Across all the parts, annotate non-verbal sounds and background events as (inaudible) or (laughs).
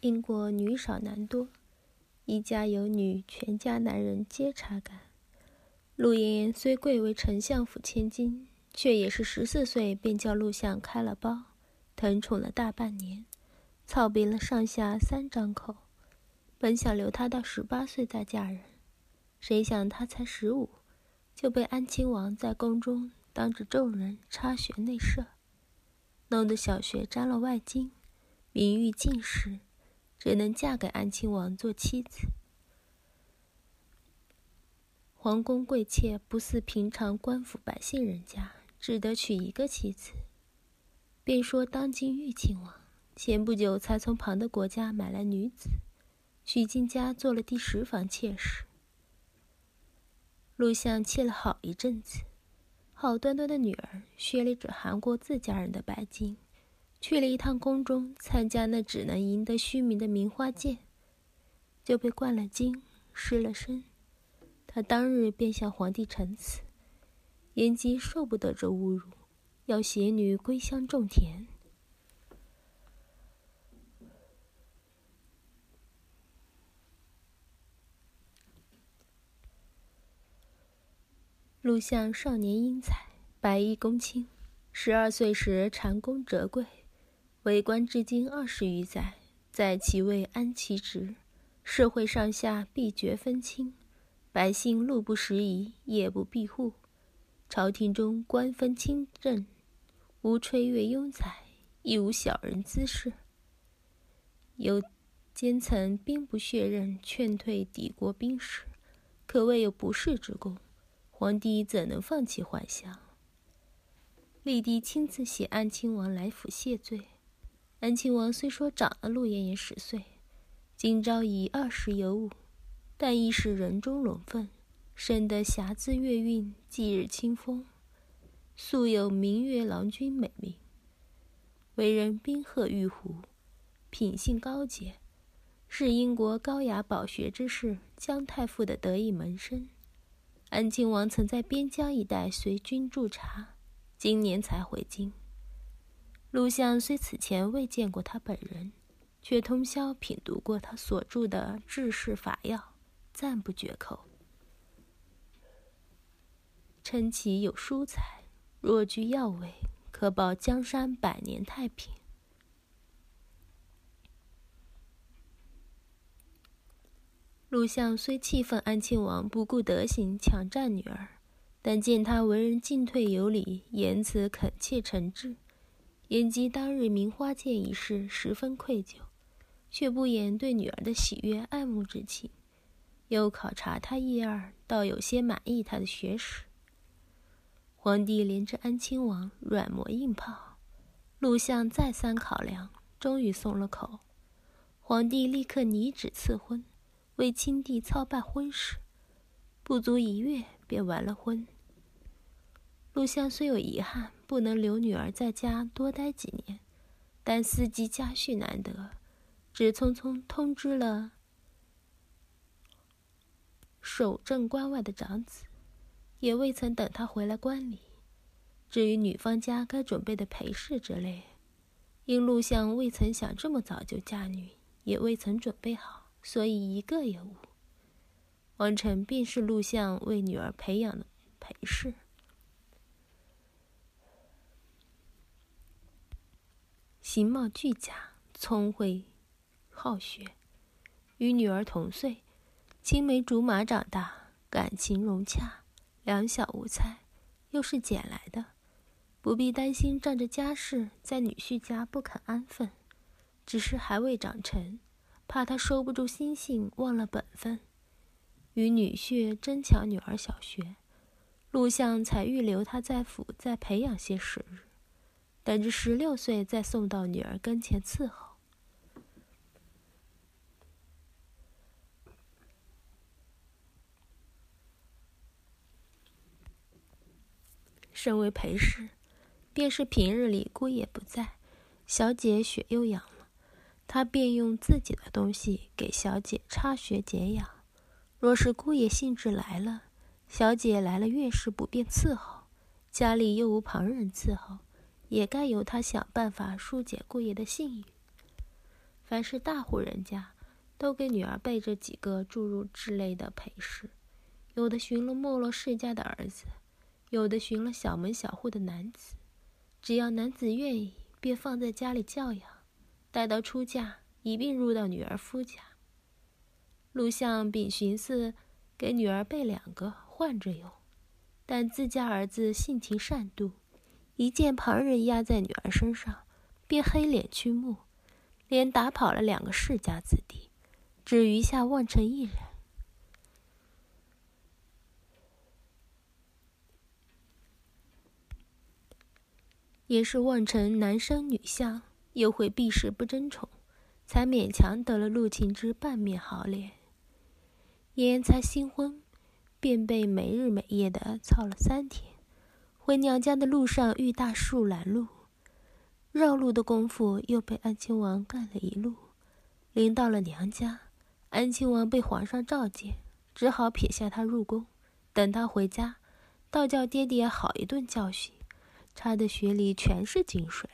英国女少男多，一家有女，全家男人皆查干。陆妍妍虽贵为丞相府千金，却也是十四岁便叫陆相开了包，疼宠了大半年，操逼了上下三张口。本想留她到十八岁再嫁人，谁想她才十五，就被安亲王在宫中当着众人插学内射，弄得小学沾了外经，名誉尽失。只能嫁给安亲王做妻子。皇宫贵妾不似平常官府百姓人家，只得娶一个妻子。便说当今玉亲王前不久才从旁的国家买来女子，娶进家做了第十房妾室。陆相气了好一阵子，好端端的女儿学了准韩国自家人的白金。去了一趟宫中，参加那只能赢得虚名的名花剑，就被灌了精，失了身。他当日便向皇帝陈词，燕姬受不得这侮辱，要携女归乡种田。陆相少年英才，白衣公卿，十二岁时蟾宫折桂。为官至今二十余载，在其位安其职，社会上下必绝分清，百姓路不拾遗，夜不闭户，朝廷中官分清正，无吹阅庸才，亦无小人滋事。有奸臣兵不血刃劝退敌国兵士，可谓有不世之功。皇帝怎能放弃幻想？立帝亲自写安亲王来府谢罪。安亲王虽说长了陆妍妍十岁，今朝已二十有五，但亦是人中龙凤，生得霞姿月韵，霁日清风，素有“明月郎君”美名。为人宾鹤玉壶，品性高洁，是英国高雅饱学之士姜太傅的得意门生。安亲王曾在边疆一带随军驻扎，今年才回京。陆相虽此前未见过他本人，却通宵品读过他所著的治世法要，赞不绝口，称其有书才，若居要位，可保江山百年太平。陆相虽气愤安亲王不顾德行抢占女儿，但见他为人进退有礼，言辞恳切诚挚。延吉当日名花剑一事，十分愧疚，却不言对女儿的喜悦爱慕之情。又考察他一二，倒有些满意他的学识。皇帝连着安亲王软磨硬泡，陆相再三考量，终于松了口。皇帝立刻拟旨赐婚，为亲弟操办婚事，不足一月便完了婚。陆相虽有遗憾。不能留女儿在家多待几年，但司机家婿难得，只匆匆通知了守镇关外的长子，也未曾等他回来观礼。至于女方家该准备的陪侍之类，因陆相未曾想这么早就嫁女，也未曾准备好，所以一个也无。王成便是陆相为女儿培养的陪侍。形貌俱佳，聪慧好学，与女儿同岁，青梅竹马长大，感情融洽，两小无猜，又是捡来的，不必担心仗着家世在女婿家不肯安分，只是还未长成，怕他收不住心性，忘了本分，与女婿争抢女儿小学，陆相才预留他在府再培养些时日。等着十六岁再送到女儿跟前伺候。身为陪侍，便是平日里姑爷不在，小姐血又痒了，他便用自己的东西给小姐擦血解痒。若是姑爷兴致来了，小姐来了，越是不便伺候，家里又无旁人伺候。也该由他想办法疏解姑爷的性欲。凡是大户人家，都给女儿备着几个诸如之类的陪侍，有的寻了没落世家的儿子，有的寻了小门小户的男子，只要男子愿意，便放在家里教养，待到出嫁，一并入到女儿夫家。陆相秉寻思给女儿备两个换着用，但自家儿子性情善妒，一见旁人压在女儿身上，便黑脸屈目，连打跑了两个世家子弟，只余下望尘一人。也是望尘男生女相，又会避世不争宠，才勉强得了陆晴之半面好脸。妍妍才新婚，便被没日没夜的操了三天。回娘家的路上遇大树拦路，绕路的功夫又被安亲王干了一路。临到了娘家，安亲王被皇上召见，只好撇下他入宫。等他回家，倒叫爹爹好一顿教训，插的血里全是井水。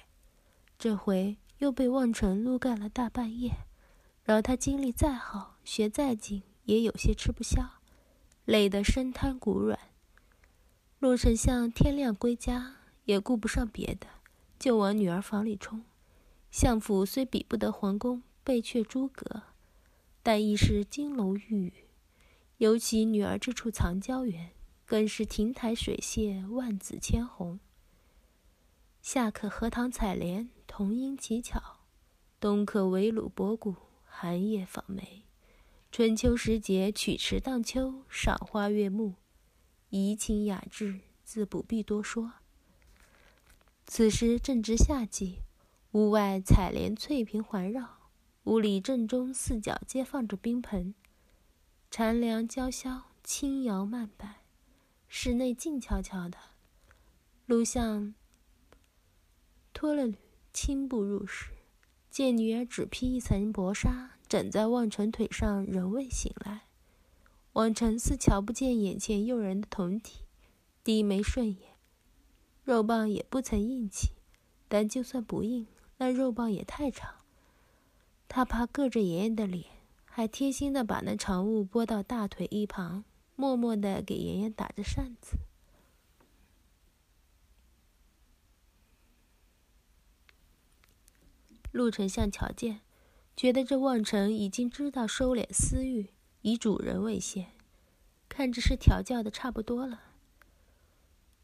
这回又被望尘撸干了大半夜，饶他精力再好，学再精。也有些吃不消，累得身瘫骨软。陆丞相天亮归家，也顾不上别的，就往女儿房里冲。相府虽比不得皇宫贝阙诸阁，但亦是金楼玉宇。尤其女儿这处藏娇园，更是亭台水榭，万紫千红。夏可荷塘采莲，童音乞巧；冬可围炉博古，寒夜访梅。春秋时节，曲池荡秋，赏花悦目，怡情雅致，自不必多说。此时正值夏季，屋外采莲翠屏环绕，屋里正中四角皆放着冰盆，蝉凉娇箫，轻摇慢摆，室内静悄悄的。陆相脱了履，轻步入室，见女儿只披一层薄纱。枕在望尘腿上，仍未醒来。望尘似瞧不见眼前诱人的酮体，低眉顺眼，肉棒也不曾硬起。但就算不硬，那肉棒也太长，他怕硌着妍妍的脸，还贴心的把那长物拨到大腿一旁，默默的给妍妍打着扇子。陆丞相瞧见。觉得这望尘已经知道收敛私欲，以主人为先，看着是调教的差不多了。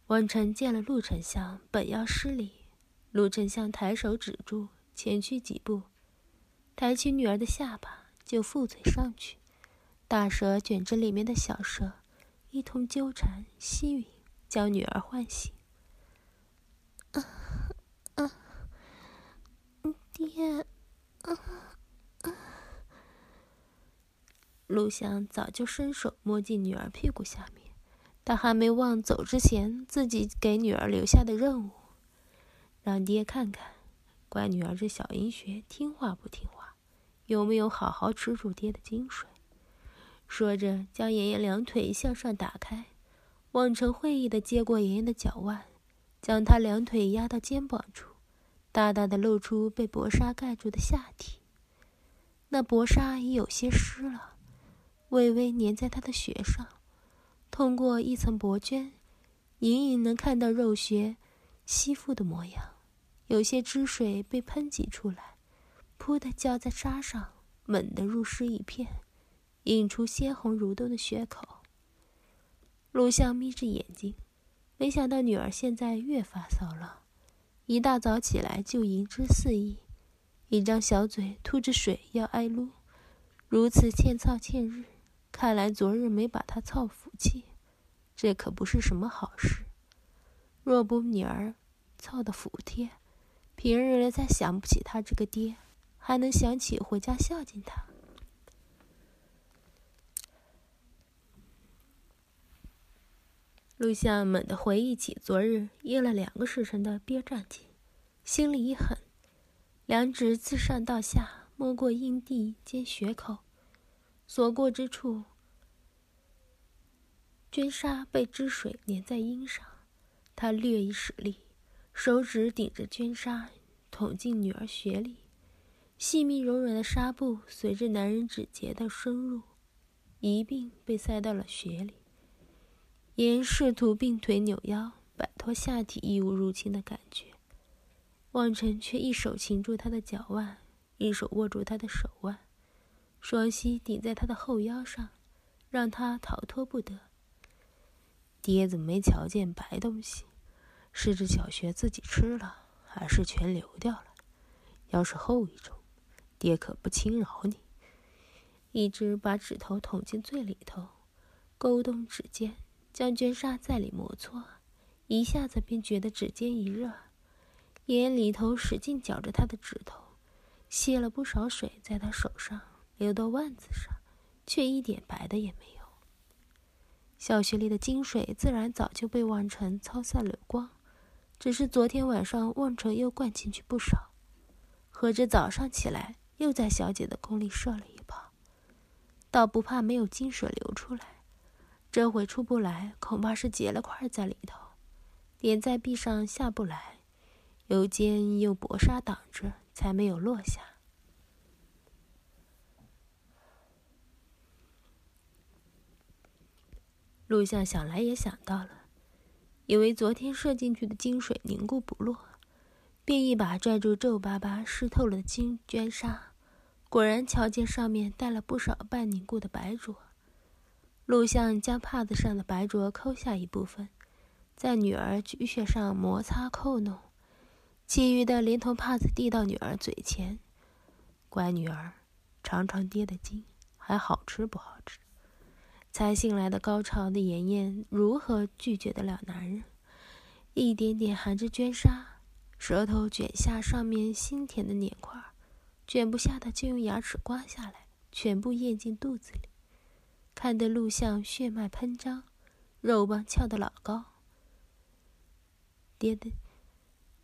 望尘见了陆丞相，本要施礼，陆丞相抬手止住，前去几步，抬起女儿的下巴就覆嘴上去，大蛇卷着里面的小蛇，一同纠缠吸吮，将女儿唤醒。啊啊，爹，啊。陆相早就伸手摸进女儿屁股下面，他还没忘走之前自己给女儿留下的任务，让爹看看，乖女儿这小阴穴听话不听话，有没有好好吃住爹的精水。说着，将妍妍两腿向上打开，望尘会意的接过妍妍的脚腕，将她两腿压到肩膀处，大大的露出被薄纱盖住的下体。那薄纱已有些湿了。微微粘在他的血上，通过一层薄绢，隐隐能看到肉穴吸附的模样。有些汁水被喷挤出来，噗的浇在纱上，猛地入湿一片，引出鲜红蠕动的血口。陆相眯着眼睛，没想到女儿现在越发骚了，一大早起来就淫之肆意，一张小嘴吐着水要挨撸，如此欠操欠日。看来昨日没把他操服气，这可不是什么好事。若不女儿操的服帖，平日里再想不起他这个爹，还能想起回家孝敬他。陆相猛地回忆起昨日噎了两个时辰的憋战劲，心里一狠，两指自上到下摸过阴蒂兼血口，所过之处，绢纱被汁水粘在阴上，他略一使力，手指顶着绢纱捅进女儿血里，细密柔软的纱布随着男人指节的深入，一并被塞到了血里。言试图并腿扭腰，摆脱下体异物入侵的感觉，望尘却一手擒住他的脚腕，一手握住他的手腕，双膝顶在他的后腰上，让他逃脱不得。爹怎么没瞧见白东西？是这小学自己吃了，还是全流掉了？要是后一种，爹可不轻饶你。一只把指头捅进最里头，勾动指尖。将绢纱在里摩搓，一下子便觉得指尖一热，眼里头使劲绞着他的指头，泄了不少水在他手上，流到腕子上，却一点白的也没有。小穴里的金水自然早就被望尘操散了光，只是昨天晚上望尘又灌进去不少，合着早上起来又在小姐的宫里射了一炮，倒不怕没有金水流出来。这回出不来，恐怕是结了块在里头，点在壁上下不来，油煎又薄纱挡着，才没有落下。陆相想来也想到了，以为昨天射进去的金水凝固不落，便一把拽住皱巴巴湿透了的金绢纱，果然瞧见上面带了不少半凝固的白浊。陆相将帕子上的白浊抠下一部分，在女儿菊穴上摩擦扣弄，其余的连同帕子递到女儿嘴前。乖女儿，尝尝爹的精，还好吃不好吃？才醒来的高潮的妍妍如何拒绝得了男人？一点点含着绢纱，舌头卷下上面腥甜的黏块，卷不下的就用牙齿刮下来，全部咽进肚子里。看得陆相血脉喷张，肉棒翘得老高。爹的，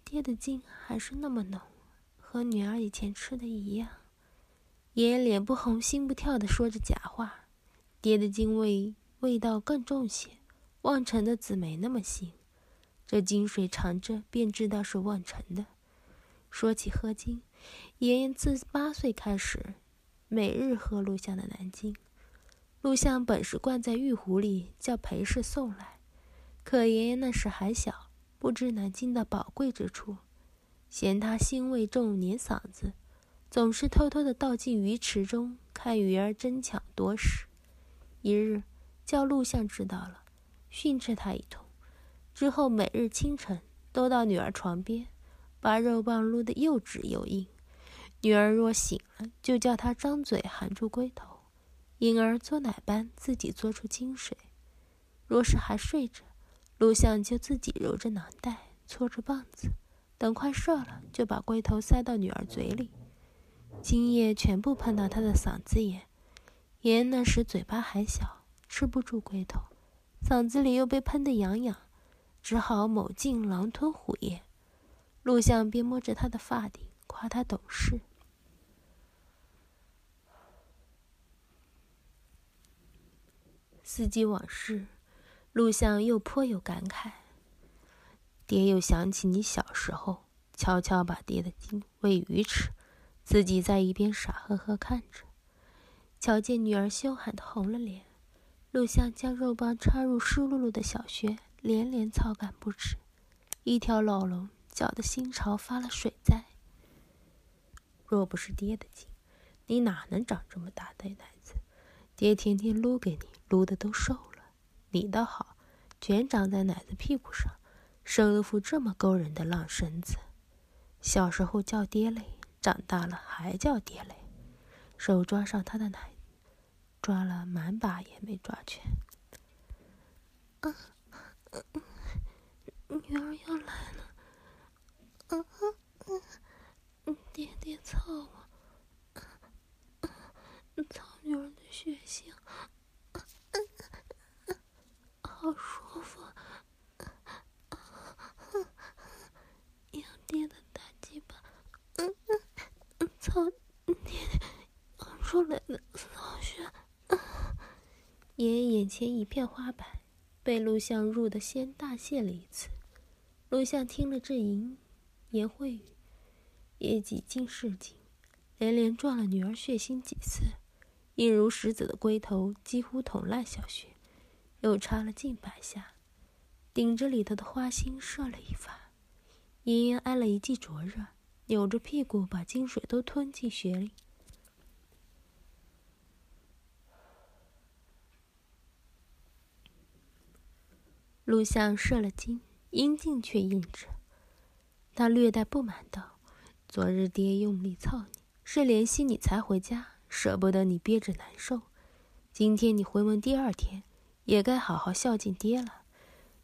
爹的精还是那么浓，和女儿以前吃的一样。爷爷脸不红心不跳的说着假话。爹的精味味道更重些，望尘的子没那么腥。这精水尝着便知道是望尘的。说起喝精，爷爷自八岁开始，每日喝陆相的南京。陆相本是灌在玉壶里，叫裴氏送来。可爷爷那时还小，不知南京的宝贵之处，嫌他腥味重，黏嗓子，总是偷偷的倒进鱼池中，看鱼儿争抢夺食。一日，叫陆相知道了，训斥他一通。之后每日清晨都到女儿床边，把肉棒撸得又直又硬。女儿若醒了，就叫他张嘴含住龟头。婴儿做奶般自己做出精水，若是还睡着，陆相就自己揉着囊袋，搓着棒子，等快射了，就把龟头塞到女儿嘴里，精液全部喷到她的嗓子眼。爷那时嘴巴还小，吃不住龟头，嗓子里又被喷得痒痒，只好某劲狼吞虎咽。陆相边摸着他的发顶，夸他懂事。思及往事，陆相又颇有感慨。爹又想起你小时候，悄悄把爹的精喂鱼吃，自己在一边傻呵呵看着。瞧见女儿羞喊的红了脸，陆相将肉棒插入湿漉漉的小穴，连连操感不止，一条老龙搅得心潮发了水灾。若不是爹的精，你哪能长这么大的奶子？爹天天撸给你。撸的都瘦了，你倒好，全长在奶子屁股上，生了副这么勾人的浪身子。小时候叫爹嘞，长大了还叫爹嘞。手抓上他的奶，抓了满把也没抓全。啊，女儿要来了，啊啊爹爹操我，操女儿的血性，好舒服，用爹的大鸡巴，操爹爹，出来了。爷爷眼前一片花白，被录像入的先大谢了一次。录像听了这淫言秽语，也几近市井，连连撞了女儿血心几次，硬如石子的龟头几乎捅烂小穴，又插了近百下，顶着里头的花心射了一发。妍妍挨了一记灼热，扭着屁股把金水都吞进血里。录像射了精，阴茎却硬着。他略带不满道：“昨日爹用力操你，是怜惜你才回家，舍不得你憋着难受。今天你回门第二天，也该好好孝敬爹了。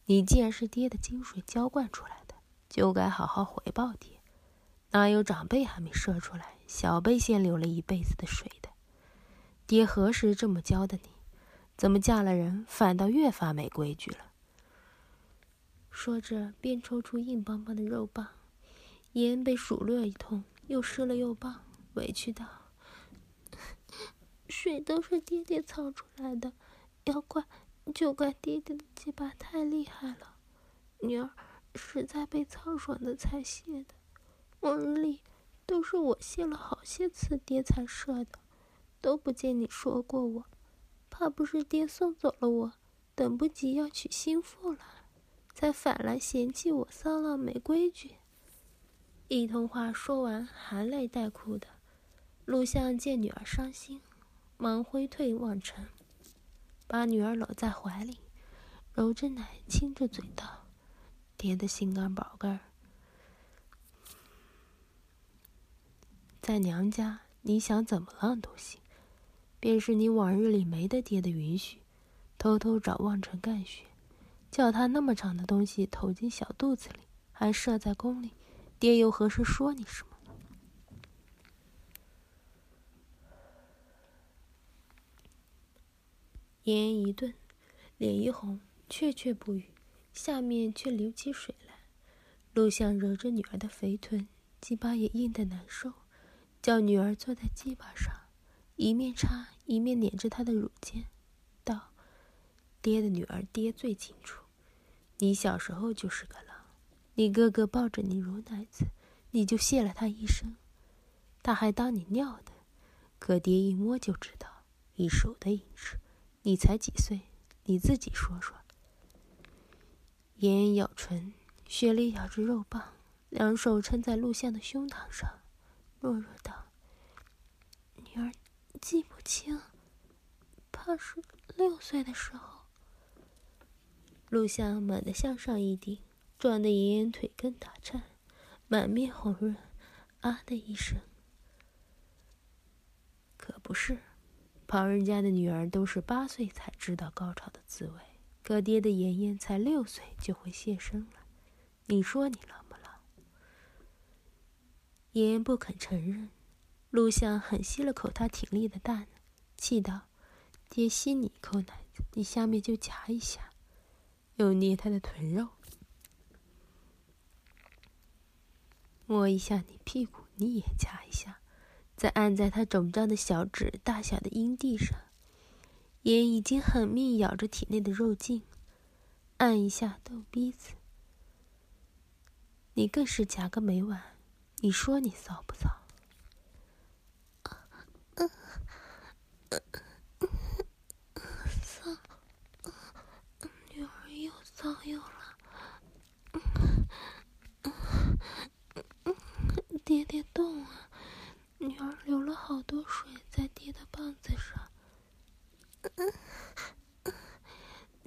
你既然是爹的精水浇灌出来的，就该好好回报爹。哪有长辈还没射出来，小辈先流了一辈子的水的？爹何时这么教的你？怎么嫁了人，反倒越发没规矩了？”说着，便抽出硬邦邦的肉棒，烟被数落一通，又湿了又棒，委屈道：“水都是爹爹操出来的，要怪就怪爹爹的鸡巴太厉害了，女儿实在被操爽的才泄的。往日里都是我泄了好些次，爹才射的，都不见你说过我，怕不是爹送走了我，等不及要娶新妇了。”才反来嫌弃我骚浪没规矩。一通话说完，含泪带哭的。录像见女儿伤心，忙挥退望尘，把女儿搂在怀里，揉着奶，亲着嘴道：“爹的心肝宝贝儿，在娘家你想怎么浪都行，便是你往日里没得爹的允许，偷偷找望尘干学。”叫他那么长的东西投进小肚子里，还射在宫里，爹又何时说你什么？言一顿，脸一红，却却不语，下面却流起水来。陆相揉着女儿的肥臀，鸡巴也硬得难受，叫女儿坐在鸡巴上，一面插一面捻着她的乳尖，道。爹的女儿，爹最清楚。你小时候就是个狼，你哥哥抱着你如奶子，你就谢了他一声，他还当你尿的。可爹一摸就知道，一手的影子。你才几岁？你自己说说。妍妍咬唇，雪里咬着肉棒，两手撑在录像的胸膛上，弱弱道：“女儿记不清，怕是六岁的时候。”录像猛地向上一顶，撞得妍妍腿根打颤，满面红润，啊的一声。可不是，旁人家的女儿都是八岁才知道高潮的滋味，可爹的妍妍才六岁就会现身了。你说你浪不浪？妍妍不肯承认，录像狠吸了口她挺立的蛋，气道：“爹吸你一口奶子，你下面就夹一下。”又捏他的臀肉，摸一下你屁股，你也夹一下，再按在他肿胀的小指大小的阴蒂上。也已经狠命咬着体内的肉茎，按一下逗鼻子。你更是夹个没完，你说你骚不骚？(laughs) 早有了，爹爹动啊！女儿流了好多水在爹的棒子上，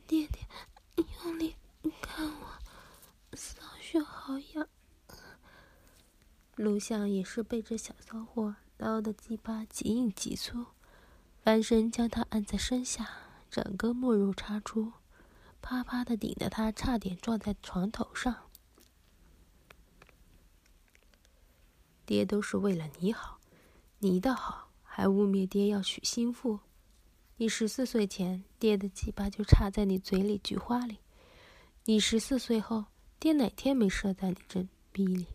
爹爹用力看我，骚穴好痒。录像也是被这小骚货挠得鸡巴极硬极粗，翻身将他按在身下，整个没入插出。啪啪的顶得他差点撞在床头上。爹都是为了你好，你倒好，还污蔑爹要娶心腹。你十四岁前，爹的鸡巴就插在你嘴里菊花里；你十四岁后，爹哪天没射在你这逼里？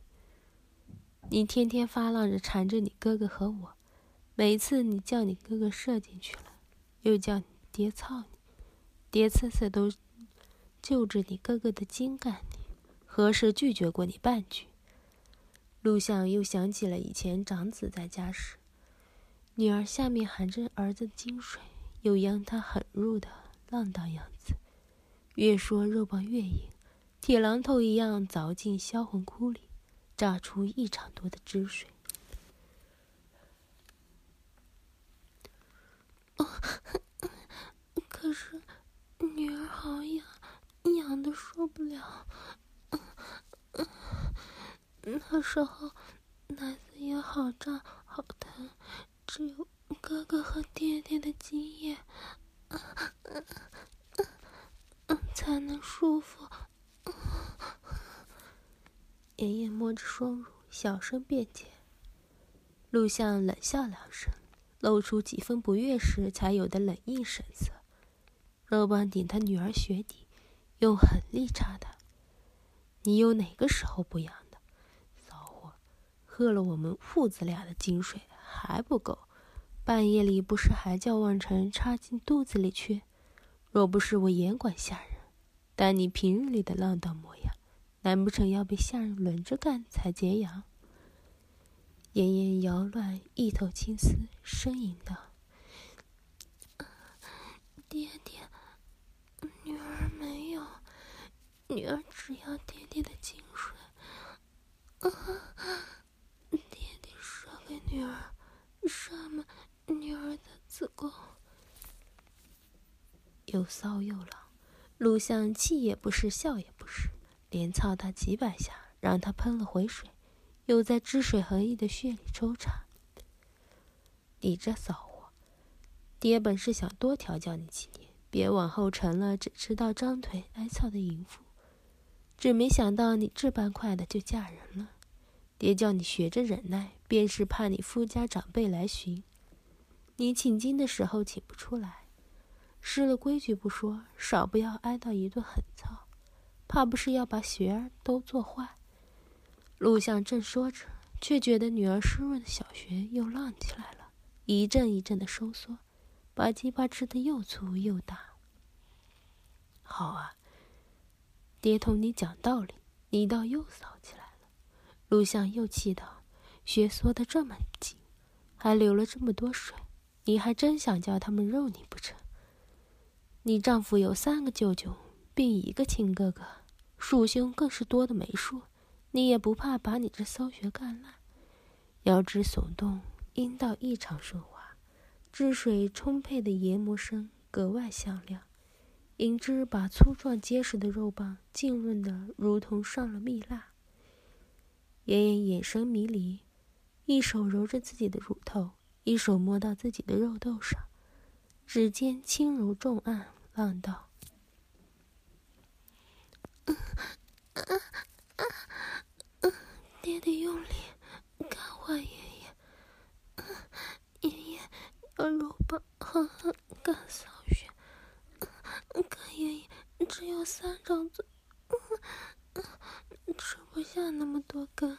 你天天发浪着缠着你哥哥和我，每次你叫你哥哥射进去了，又叫你爹操你，爹次次都就着你哥哥的筋干你，何时拒绝过你半句？陆相又想起了以前长子在家时，女儿下面含着儿子的精水，又央他狠入的浪荡样子，越说肉棒越硬，铁榔头一样凿进销魂窟里。榨出一场多的汁水。(laughs) 可是女儿好痒，痒的受不了。那时候奶子也好胀好疼，只有哥哥和爹爹的精液才能舒服。爷爷摸着双乳，小声辩解。陆相冷笑两声，露出几分不悦时才有的冷硬神色。肉棒顶他女儿血底，用狠力插他。你有哪个时候不痒的？骚货，喝了我们父子俩的精水还不够，半夜里不是还叫望尘插进肚子里去？若不是我严管下人，但你平日里的浪荡模样。难不成要被下人轮着干才解痒？妍妍摇乱一头青丝，呻吟道：“爹爹，女儿没有，女儿只要爹爹的精水。爹爹射给女儿，射满女儿的子宫。”又骚又浪，陆相气也不是，笑也不是。连操他几百下，让他喷了回水，又在汁水横溢的血里抽插。你这骚货，爹本是想多调教你几年，别往后成了只知道张腿挨操的淫妇。只没想到你这般快的就嫁人了。爹叫你学着忍耐，便是怕你夫家长辈来寻，你请经的时候请不出来，失了规矩不说，少不要挨到一顿狠操。怕不是要把学儿都做坏？陆相正说着，却觉得女儿湿润的小穴又浪起来了，一阵一阵的收缩，把鸡巴吃得又粗又大。好啊，爹同你讲道理，你倒又骚起来了。陆相又气道：“穴缩得这么紧，还流了这么多水，你还真想叫他们肉你不成？你丈夫有三个舅舅。”并一个亲哥哥，属兄更是多的没数。你也不怕把你这骚穴干烂？腰肢耸动，阴道异常顺滑，汁水充沛的研磨声格外响亮，银枝把粗壮结实的肉棒浸润的如同上了蜜蜡。妍妍眼神迷离，一手揉着自己的乳头，一手摸到自己的肉豆上，指尖轻柔重按，浪道。嗯，嗯，嗯爹爹用力干坏爷爷，(laughs) 爷爷要肉棒狠狠 (laughs) 干扫穴，干爷爷只有三张嘴，吃不下那么多根。